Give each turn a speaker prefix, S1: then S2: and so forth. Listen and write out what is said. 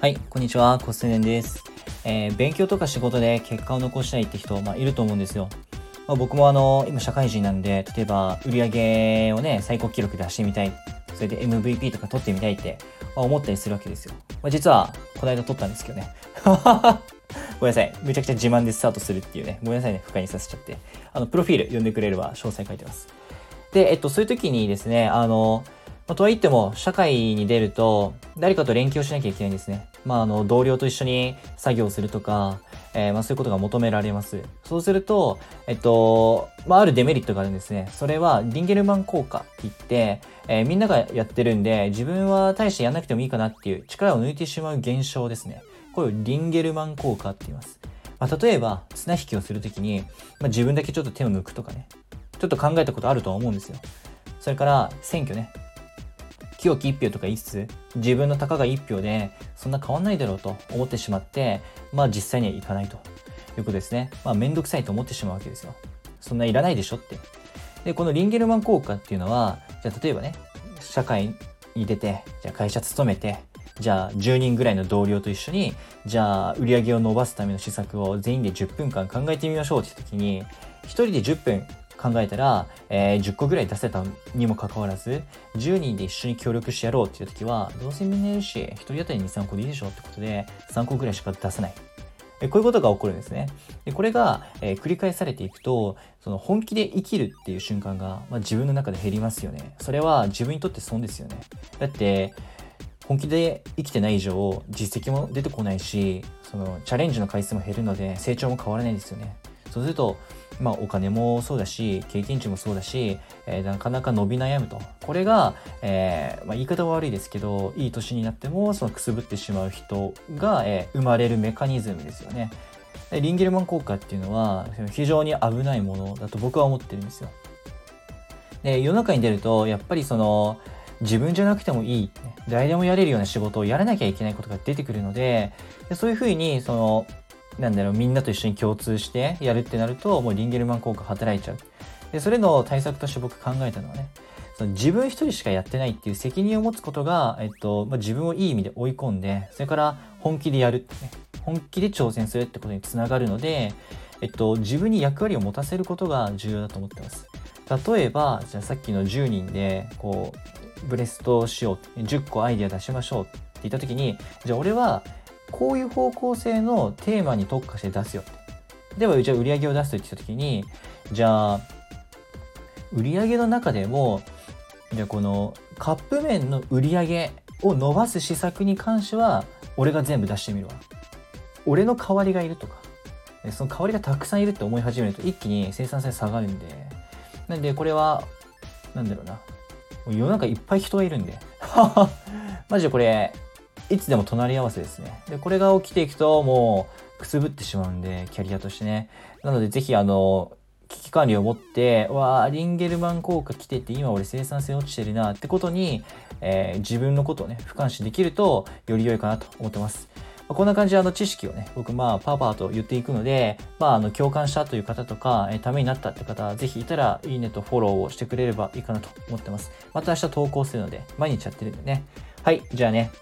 S1: はい、こんにちは、コスネンです。えー、勉強とか仕事で結果を残したいって人、まあ、いると思うんですよ。まあ、僕もあの、今社会人なんで、例えば売り上げをね、最高記録出してみたい。それで MVP とか取ってみたいって、まあ、思ったりするわけですよ。まあ、実は、この間取ったんですけどね。ごめんなさい。めちゃくちゃ自慢でスタートするっていうね。ごめんなさいね。不快にさせちゃって。あの、プロフィール読んでくれれば詳細書いてます。で、えっと、そういう時にですね、あの、まあ、とはいっても、社会に出ると、誰かと連携をしなきゃいけないんですね。まあ、あの、同僚と一緒に作業するとか、えー、まあ、そういうことが求められます。そうすると、えっと、まあ、あるデメリットがあるんですね。それは、リンゲルマン効果って言って、えー、みんながやってるんで、自分は大してやんなくてもいいかなっていう力を抜いてしまう現象ですね。これをリンゲルマン効果って言います。まあ、例えば、綱引きをするときに、まあ、自分だけちょっと手を抜くとかね。ちょっと考えたことあるとは思うんですよ。それから、選挙ね。清き一票とか言いつつ、自分のたかが一票で、そんな変わんないだろうと思ってしまって、まあ実際にはいかないということですね。まあめんどくさいと思ってしまうわけですよ。そんないらないでしょって。で、このリンゲルマン効果っていうのは、じゃあ例えばね、社会に出て、じゃあ会社勤めて、じゃあ10人ぐらいの同僚と一緒に、じゃあ売り上げを伸ばすための施策を全員で10分間考えてみましょうって時に、1人で10分考えたら、えー、10個ぐらい出せたにもかかわらず、10人で一緒に協力してやろうっていう時は、どうせみんないるし、1人当たり2、3個でいいでしょってことで、3個ぐらいしか出せない。えこういうことが起こるんですね。でこれが、えー、繰り返されていくと、その本気で生きるっていう瞬間が、まあ、自分の中で減りますよね。それは自分にとって損ですよね。だって、本気で生きてない以上、実績も出てこないし、そのチャレンジの回数も減るので、成長も変わらないですよね。そうすると、まあ、お金もそうだし、経験値もそうだし、えー、なかなか伸び悩むと。これが、えー、まあ、言い方は悪いですけど、いい年になっても、そのくすぶってしまう人が、えー、生まれるメカニズムですよね。リンゲルマン効果っていうのは、非常に危ないものだと僕は思ってるんですよ。で、世の中に出ると、やっぱりその、自分じゃなくてもいい、誰でもやれるような仕事をやらなきゃいけないことが出てくるので、でそういうふうに、その、なんだろう、みんなと一緒に共通してやるってなると、もうリンゲルマン効果働いちゃう。で、それの対策として僕考えたのはね、その自分一人しかやってないっていう責任を持つことが、えっと、まあ、自分をいい意味で追い込んで、それから本気でやるってね、本気で挑戦するってことにつながるので、えっと、自分に役割を持たせることが重要だと思ってます。例えば、じゃあさっきの10人で、こう、ブレストしよう、10個アイデア出しましょうって言った時に、じゃあ俺はこういう方向性のテーマに特化して出すよ。では、じゃあ売り上げを出すと言ってた時に、じゃあ、売り上げの中でも、じゃあこのカップ麺の売り上げを伸ばす施策に関しては、俺が全部出してみるわ。俺の代わりがいるとか、その代わりがたくさんいるって思い始めると一気に生産性下がるんで、なんでこれは、なんだろうな。世の中いっぱい人がいるんで。マジでこれ、いつでも隣り合わせですね。で、これが起きていくともうくすぶってしまうんで、キャリアとしてね。なのでぜひあの、危機管理を持って、わあ、リンゲルマン効果来てて今俺生産性落ちてるなってことに、えー、自分のことをね、俯瞰視できるとより良いかなと思ってます。まあ、こんな感じであの知識をね、僕まあパーパーと言っていくので、まああの共感したという方とか、えー、ためになったって方、ぜひいたらいいねとフォローをしてくれればいいかなと思ってます。また明日投稿するので、毎日やってるんでね。はい、じゃあね、